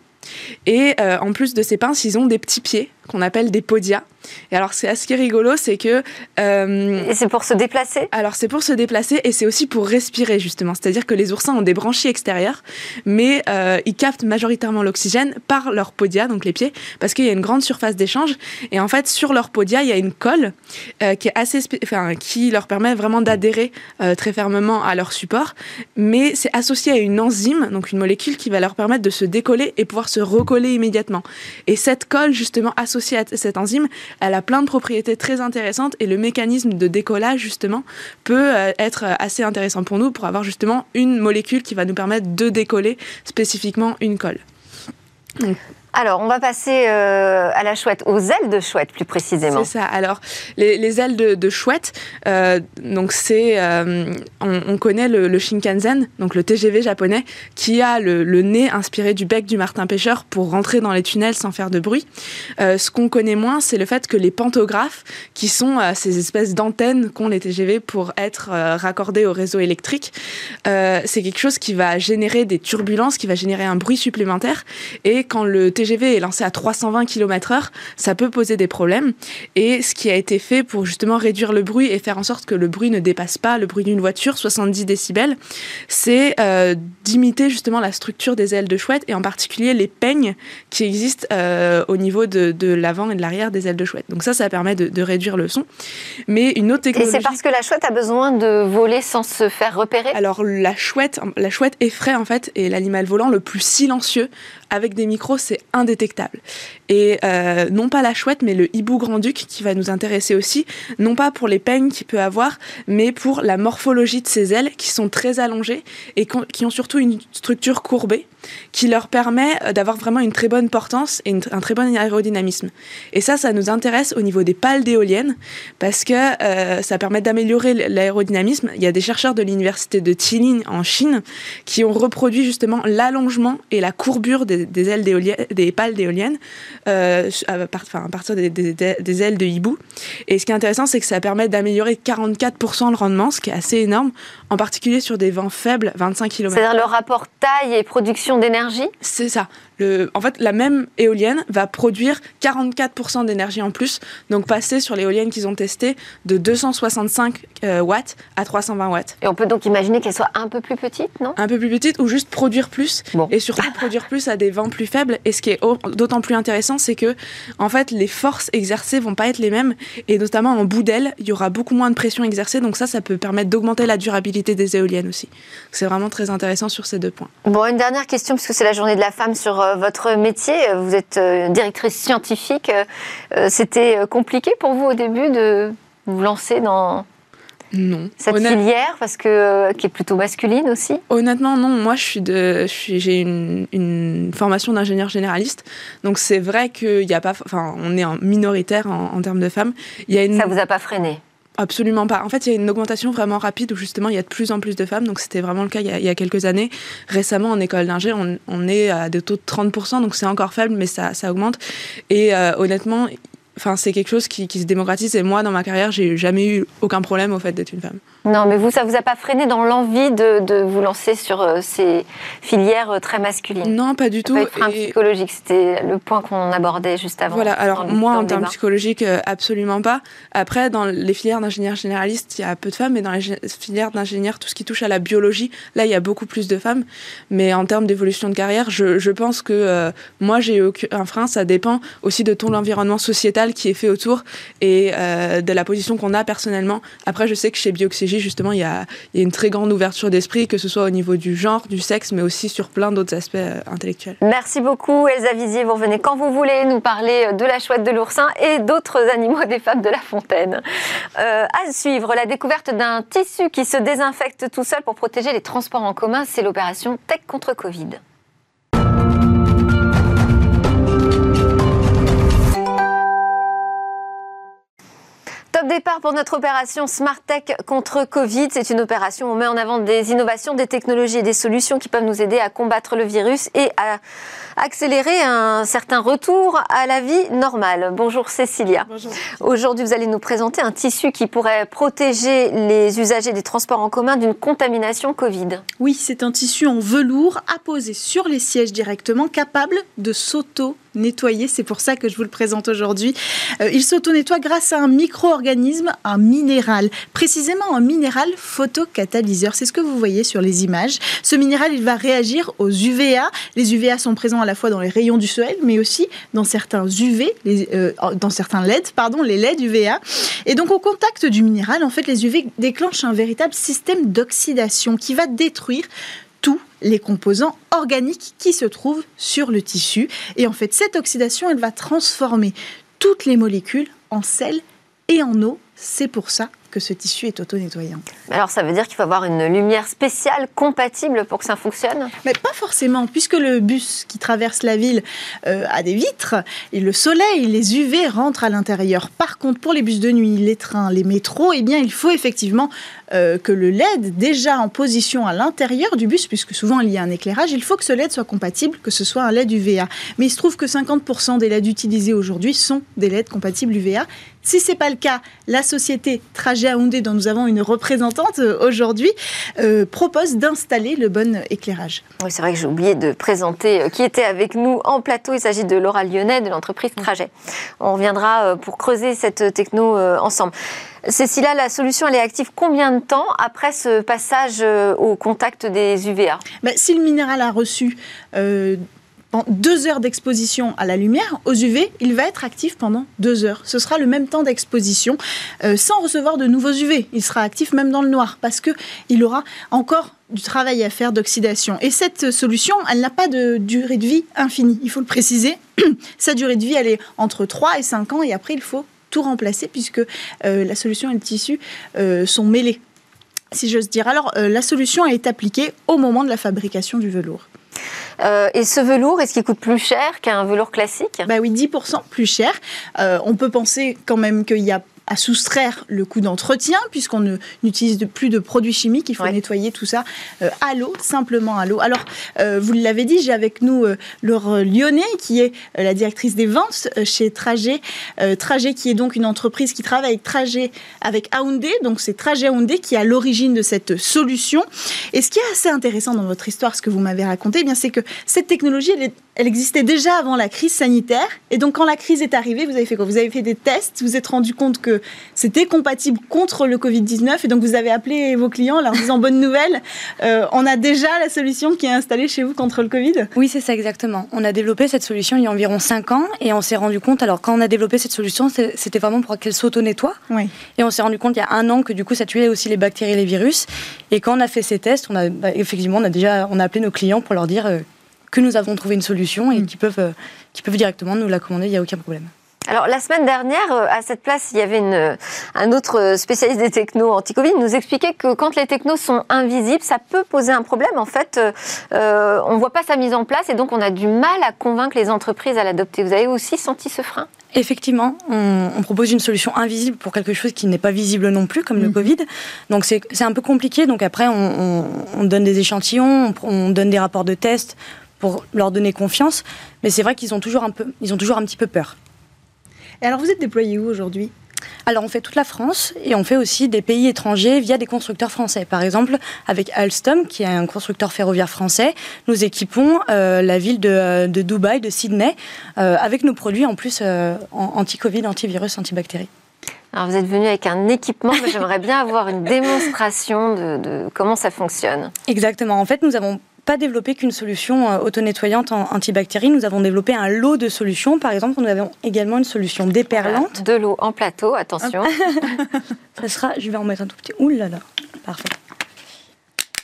Speaker 5: Et en plus de ces pinces, ils ont des petits pieds qu'on appelle des podia. Et alors, c'est assez rigolo, c'est que.
Speaker 1: Euh, et c'est pour se déplacer?
Speaker 5: Alors, c'est pour se déplacer et c'est aussi pour respirer, justement. C'est-à-dire que les oursins ont des branchies extérieures, mais euh, ils captent majoritairement l'oxygène par leur podia, donc les pieds, parce qu'il y a une grande surface d'échange. Et en fait, sur leur podia, il y a une colle euh, qui, est assez enfin, qui leur permet vraiment d'adhérer très fermement à leur support. Mais c'est associé à une enzyme, donc une molécule qui va leur permettre de se décoller et pouvoir se recoller immédiatement. Et cette colle, justement, associée cette enzyme, elle a plein de propriétés très intéressantes et le mécanisme de décollage, justement, peut euh, être assez intéressant pour nous pour avoir justement une molécule qui va nous permettre de décoller spécifiquement une colle.
Speaker 1: Alors, on va passer euh, à la chouette, aux ailes de chouette plus précisément.
Speaker 5: C'est ça. Alors, les, ailes de, chouette, euh, donc c'est, euh, on, connaît le, Shinkansen, donc le TGV japonais, qui a le, nez inspiré du bec du martin pêcheur pour rentrer dans les tunnels sans faire de bruit. ce qu'on connaît moins, c'est le fait que les pantographes, qui sont ces espèces d'antennes qu'ont les TGV pour être raccordés au réseau électrique, c'est quelque chose qui va générer des turbulences, qui va générer un bruit supplémentaire. Et quand le TGV est lancé à 320 km/h, ça peut poser des problèmes. Et ce qui a été fait pour justement réduire le bruit et faire en sorte que le bruit ne dépasse pas le bruit d'une voiture, 70 décibels, c'est euh, d'imiter justement la structure des ailes de chouette et en particulier les peignes qui existent euh, au niveau de, l'avant et de l'arrière des ailes de chouette. Donc ça, ça permet de, réduire le son. Mais une autre technologie...
Speaker 1: Et c'est parce que la chouette a besoin de voler sans se faire repérer?
Speaker 5: Alors la chouette, la chouette effraie en fait est l'animal volant le plus silencieux avec des micros, c'est indétectable. Et euh, non pas la chouette, mais le hibou grand-duc qui va nous intéresser aussi, non pas pour les peignes qu'il peut avoir, mais pour la morphologie de ses ailes qui sont très allongées et qui ont surtout une structure courbée qui leur permet euh, d'avoir vraiment une très bonne portance et un très bon aérodynamisme. Et ça, ça nous intéresse au niveau des pales d'éoliennes parce que euh, ça permet d'améliorer l'aérodynamisme. Il y a des chercheurs de l'université de Jilin en Chine qui ont reproduit justement l'allongement et la courbure des, ailes des pales d'éoliennes euh, à, partir des, ailes de hibou. Et ce qui est intéressant, c'est que ça permet d'améliorer 44% le rendement, ce qui est assez énorme, en particulier sur des vents faibles, 25 km.
Speaker 1: C'est-à-dire le rapport taille et production d'énergie?
Speaker 5: C'est ça en fait, la même éolienne va produire 44% d'énergie en plus. Donc, passer sur l'éolienne qu'ils ont testée de 265 euh, watts à 320 watts.
Speaker 1: Et on peut donc imaginer qu'elle soit un peu plus petite, non?
Speaker 5: Un peu plus petite ou juste produire plus. Et surtout produire plus à des vents plus faibles. Et ce qui d'autant plus intéressant, c'est que, en fait, les forces exercées vont pas être les mêmes. Et notamment en bout d'aile, il y aura beaucoup moins de pression exercée. Donc, ça, ça peut permettre d'augmenter la durabilité des éoliennes aussi. C'est vraiment très intéressant sur ces deux points.
Speaker 1: Bon, une dernière question, puisque c'est la journée de la femme sur euh, votre métier. Vous êtes euh, directrice scientifique. Euh, c'était compliqué pour vous au début de vous lancer dans
Speaker 5: non.
Speaker 1: Cette filière, parce que qui est plutôt masculine aussi.
Speaker 5: Honnêtement, non. Moi, je suis de, j'ai une, formation d'ingénieur généraliste, donc c'est vrai qu'il y a pas, enfin, on est en minoritaire en, en termes de femmes. Il y a une...
Speaker 1: Ça vous a pas freiné
Speaker 5: Absolument pas. En fait, il y a une augmentation vraiment rapide où justement il y a de plus en plus de femmes. Donc c'était vraiment le cas il y, a, quelques années. Récemment, en école d'ingé, on, est à des taux de 30%, donc c'est encore faible, mais ça, ça augmente. Et euh, honnêtement, enfin, c'est quelque chose qui, qui, se démocratise. Et moi, dans ma carrière, j'ai jamais eu aucun problème au fait d'être une femme.
Speaker 1: Non, mais vous, ça vous a pas freiné dans l'envie de, de, vous lancer sur euh, ces filières euh, très masculines?
Speaker 5: Non, pas du tout.
Speaker 1: Pas frein psychologique, c'était le point qu'on abordait juste avant.
Speaker 5: Voilà, alors moi, en termes psychologiques, euh, absolument pas. Après, dans les filières d'ingénieurs généralistes, il y a peu de femmes, mais dans les filières d'ingénieurs, tout ce qui touche à la biologie, là, il y a beaucoup plus de femmes. Mais en termes d'évolution de carrière, je, je pense que moi, j'ai un frein, ça dépend aussi de tout l'environnement sociétal qui est fait autour et de la position qu'on a personnellement. Après, je sais que chez Bioxygie, justement, il y a, une très grande ouverture d'esprit, que ce soit au niveau du genre, du sexe, mais aussi sur plein d'autres aspects euh, intellectuels.
Speaker 1: Merci beaucoup, Elsa Vizier. Vous revenez quand vous voulez nous parler de la chouette de l'oursin et d'autres animaux des femmes de la fontaine. Euh, à suivre, la découverte d'un tissu qui se désinfecte tout seul pour protéger les transports en commun, c'est l'opération Tech contre Covid. Top départ pour notre opération Smart Tech contre Covid. C'est une opération où on met en avant des innovations, des technologies et des solutions qui peuvent nous aider à combattre le virus et à accélérer un certain retour à la vie normale. Bonjour Cécilia.
Speaker 6: Bonjour.
Speaker 1: Aujourd'hui, vous allez nous présenter un tissu qui pourrait protéger les usagers des transports en commun d'une contamination Covid.
Speaker 6: Oui, c'est un tissu en velours apposé sur les sièges directement, capable de s'auto s'auto-nettoyer. C'est pour ça que je vous le présente aujourd'hui. Euh, il s'auto-nettoie grâce à un micro-organisme, un minéral. Précisément un minéral photocatalyseur. C'est ce que vous voyez sur les images. Ce minéral, il va réagir aux UVA. Les UVA sont présents à la fois dans les rayons du soleil, mais aussi dans certains UV, euh, dans certains LED, pardon, les LED UVA. Et donc, au contact du minéral, en fait, les UV déclenchent un véritable système d'oxydation qui va détruire tous les composants organiques qui se trouvent sur le tissu. Et en fait, cette oxydation, elle va transformer toutes les molécules en sel et en eau. C'est pour ça que ce tissu est auto-nettoyant.
Speaker 1: Alors ça veut dire qu'il faut avoir une lumière spéciale compatible pour que ça fonctionne?
Speaker 6: Mais pas forcément, puisque le bus qui traverse la ville euh, a des vitres et le soleil, les UV rentrent à l'intérieur. Par contre, pour les bus de nuit, les trains, les métros, eh bien, il faut effectivement euh, que le LED, déjà en position à l'intérieur du bus, puisque souvent il y a un éclairage, il faut que ce LED soit compatible, que ce soit un LED UVA. Mais il se trouve que 50% des LED utilisés aujourd'hui sont des LED compatibles UVA. Si ce n'est pas le cas, la société Trajet Aoundé, dont nous avons une représentante euh, aujourd'hui, euh, propose d'installer le bon éclairage.
Speaker 1: Oui, c'est vrai que j'ai oublié de présenter qui était avec nous en plateau. Il s'agit de Laura Lyonnais de l'entreprise Trajet. On reviendra pour creuser cette techno ensemble. Cécilia, la solution, elle est active combien de temps après ce passage euh, au contact des UVA
Speaker 6: ben, Si le minéral a reçu euh, deux heures d'exposition à la lumière, aux UV, il va être actif pendant deux heures. Ce sera le même temps d'exposition euh, sans recevoir de nouveaux UV. Il sera actif même dans le noir parce qu'il aura encore du travail à faire d'oxydation. Et cette solution, elle n'a pas de durée de vie infinie, il faut le préciser. Sa durée de vie, elle est entre 3 et 5 ans et après, il faut tout remplacer puisque euh, la solution et le tissu euh, sont mêlés, si j'ose dire. Alors, la solution est appliquée au moment de la fabrication du velours.
Speaker 1: Et ce velours, est-ce qu'il coûte plus cher qu'un velours classique?
Speaker 6: Bah oui, 10% plus cher. on peut penser quand même qu'il y a à soustraire le coût d'entretien, puisqu'on n'utilise plus de produits chimiques. Il faut nettoyer tout ça euh, à l'eau, simplement à l'eau. Alors, euh, vous l'avez dit, j'ai avec nous euh, Laure Lyonnais, qui est la directrice des ventes chez Trajet. Trajet, qui est donc une entreprise qui travaille avec Trajet, avec Aoundé. Donc, c'est Trajet Aoundé qui est à l'origine de cette solution. Et ce qui est assez intéressant dans votre histoire, ce que vous m'avez raconté, eh bien, c'est que cette technologie, elle, elle existait déjà avant la crise sanitaire. Et donc, quand la crise est arrivée, vous avez fait quoi? Vous avez fait des tests, vous vous êtes rendu compte que c'était compatible contre le Covid-19 et donc vous avez appelé vos clients leur disant bonne nouvelle, euh, on a déjà la solution qui est installée chez vous contre le Covid?
Speaker 7: Oui, c'est ça exactement. On a développé cette solution il y a environ 5 ans et on s'est rendu compte, alors quand on a développé cette solution, c'était vraiment pour qu'elle s'auto-nettoie. Oui. Et on s'est rendu compte il y a un an que du coup ça tuait aussi les bactéries et les virus. Et quand on a fait ces tests, on a, bah, effectivement, on a déjà on a appelé nos clients pour leur dire euh, que nous avons trouvé une solution et mm. qu'ils peuvent, euh, peuvent directement nous la commander, il n'y a aucun problème.
Speaker 1: Alors la semaine dernière, euh, à cette place, il y avait une, euh, un autre spécialiste des technos anti-Covid nous expliquait que quand les technos sont invisibles, ça peut poser un problème. En fait, on ne voit pas sa mise en place et donc on a du mal à convaincre les entreprises à l'adopter. Vous avez aussi senti ce frein?
Speaker 7: Effectivement, on, propose une solution invisible pour quelque chose qui n'est pas visible non plus, comme le mhm. Covid. Donc c'est un peu compliqué. Donc après, on, on donne des échantillons, on, donne des rapports de test pour leur donner confiance. Mais c'est vrai qu'ils ont toujours un peu, ils ont toujours un petit peu peur.
Speaker 6: Et alors, vous êtes déployé où aujourd'hui?
Speaker 7: Alors on fait toute la France et on fait aussi des pays étrangers via des constructeurs français. Par exemple, avec Alstom, qui est un constructeur ferroviaire français, nous équipons euh, la ville de, de, Dubaï, de Sydney, euh, avec nos produits en plus euh, anti-Covid, antivirus, antibactéries.
Speaker 1: Alors vous êtes venu avec un équipement, mais j'aimerais bien avoir une démonstration de, de, comment ça fonctionne.
Speaker 7: Exactement. En fait, nous avons pas développé qu'une solution euh, auto-nettoyante en antibactérie. Nous avons développé un lot de solutions. Par exemple, nous avons également une solution déperlante.
Speaker 1: de l'eau en plateau, attention.
Speaker 7: Ça sera, je vais en mettre un tout petit. Ouh là là, parfait.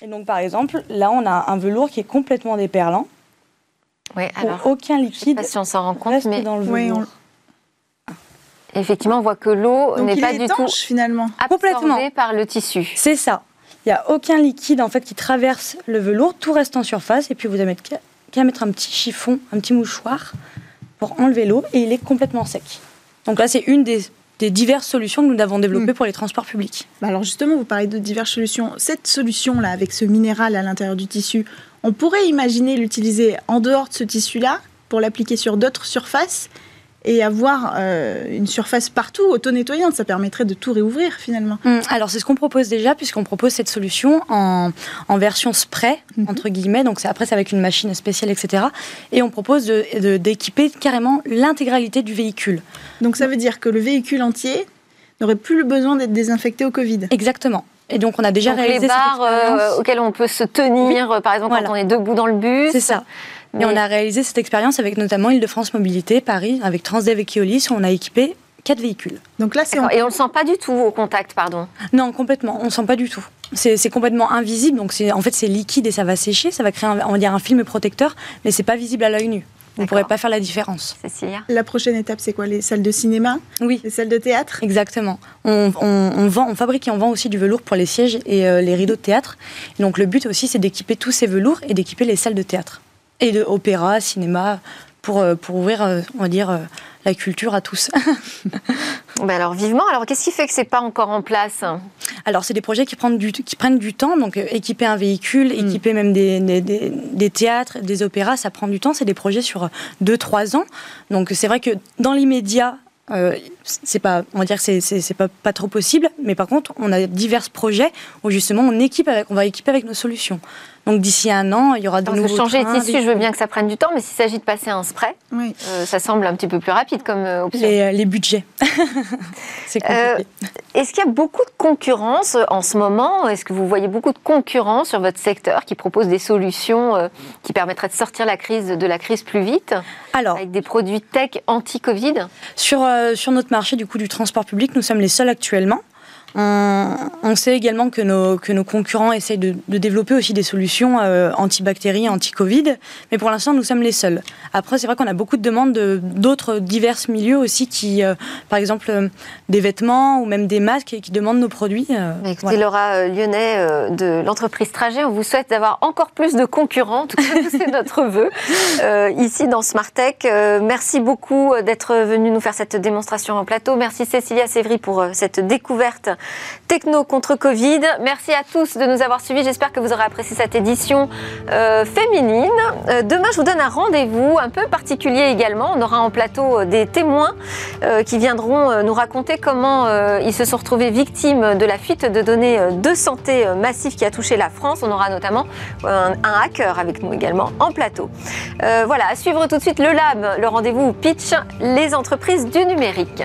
Speaker 7: Et donc, par exemple, là, on a un velours qui est complètement déperlant.
Speaker 1: Oui, alors.
Speaker 7: Aucun liquide.
Speaker 1: Je sais pas si on s'en rend compte, mais
Speaker 7: dans le velours.
Speaker 1: Effectivement, on voit que l'eau n'est pas du tout
Speaker 6: finalement
Speaker 1: absorbée par le tissu.
Speaker 7: C'est ça. Il n'y a aucun liquide en fait qui traverse le velours, tout reste en surface et puis vous avez qu'à mettre un petit chiffon, un petit mouchoir pour enlever l'eau et il est complètement sec. Donc là, c'est une des, diverses solutions que nous avons développées hmm. pour les transports publics.
Speaker 6: Bah alors justement, vous parlez de diverses solutions. Cette solution-là, avec ce minéral à l'intérieur du tissu, on pourrait imaginer l'utiliser en dehors de ce tissu-là pour l'appliquer sur d'autres surfaces et avoir euh, une surface partout auto-nettoyante. Ça permettrait de tout réouvrir finalement.
Speaker 7: Hum, alors c'est ce qu'on propose déjà, puisqu'on propose cette solution en, version spray, mhm. entre guillemets. Donc après, c'est avec une machine spéciale, etc. Et on propose d'équiper de, carrément l'intégralité du véhicule.
Speaker 6: Donc ça veut dire que le véhicule entier n'aurait plus le besoin d'être désinfecté au Covid.
Speaker 7: Exactement. Et donc, on a déjà réalisé
Speaker 1: les barres euh, auxquelles on peut se tenir, euh, par exemple, quand on est debout dans le bus.
Speaker 7: C'est ça. Et on a réalisé cette expérience avec notamment Île-de-France Mobilité, Paris, avec Transdev et Keolis, où on a équipé quatre véhicules.
Speaker 1: Donc là, c'est et on le sent pas du tout au contact, pardon.
Speaker 7: Non, complètement. On le sent pas du tout. C'est complètement invisible. Donc en fait, c'est liquide et ça va sécher. Ça va créer, un, on va dire, un film protecteur, mais c'est pas visible à l'œil nu. Vous ne pourrez pas faire la différence.
Speaker 1: Cécilia
Speaker 6: La prochaine étape, c'est quoi? Les salles de cinéma?
Speaker 7: Oui.
Speaker 6: Les salles de théâtre?
Speaker 7: Exactement. On, vend, on fabrique et on vend aussi du velours pour les sièges et euh, les rideaux de théâtre. donc le but aussi, c'est d'équiper tous ces velours et d'équiper les salles de théâtre. Et de opéra, cinéma, pour, euh, pour ouvrir, euh, on va dire, la culture à tous.
Speaker 1: ben alors vivement. Alors qu'est-ce qui fait que c'est pas encore en place?
Speaker 7: Alors c'est des projets qui prennent du, qui prennent du temps. Donc euh, équiper un véhicule, mm. équiper même des, des, des, théâtres, des opéras, ça prend du temps. C'est des projets sur 2-3 ans. Donc c'est vrai que dans l'immédiat, euh, c'est pas, on va dire que c'est pas, pas trop possible, mais par contre, on a divers projets où justement on équipe avec, on va équiper avec nos solutions. Donc d'ici un an, il y aura de nouveaux
Speaker 1: changer. de tissu, je veux bien que ça prenne du temps, mais s'il s'agit de passer un spray, euh, ça semble un petit peu plus rapide comme euh, option.
Speaker 7: Les, les budgets, c'est compliqué.
Speaker 1: Est-ce qu'il y a beaucoup de concurrence en ce moment? Est-ce que vous voyez beaucoup de concurrence sur votre secteur qui propose des solutions qui permettraient de sortir la crise de la crise plus vite?
Speaker 7: Alors,
Speaker 1: avec des produits tech anti-Covid?
Speaker 7: Sur euh, sur notre marché du coup du transport public, nous sommes les seuls actuellement. On, sait également que nos, que nos concurrents essayent de, développer aussi des solutions euh, anti-bactéries, anti-Covid, mais pour l'instant, nous sommes les seuls. Après, c'est vrai qu'on a beaucoup de demandes d'autres divers milieux aussi qui, euh, par exemple, euh, des vêtements ou même des masques qui demandent nos produits.
Speaker 1: écoutez, Laura Lyonnais de l'entreprise Trajet, on vous souhaite d'avoir encore plus de concurrents, c'est notre vœu, ici dans Smartech. merci beaucoup d'être venu nous faire cette démonstration en plateau. Merci Cécilia Sévry pour cette découverte Techno contre Covid. Merci à tous de nous avoir suivis. J'espère que vous aurez apprécié cette édition euh, féminine. Euh, demain, je vous donne un rendez-vous un peu particulier également. On aura en plateau euh, des témoins qui viendront nous raconter comment ils se sont retrouvés victimes de la fuite de données de santé massive qui a touché la France. On aura notamment un, hacker avec nous également en plateau. voilà, à suivre tout de suite le Lab, le rendez-vous pitch, les entreprises du numérique.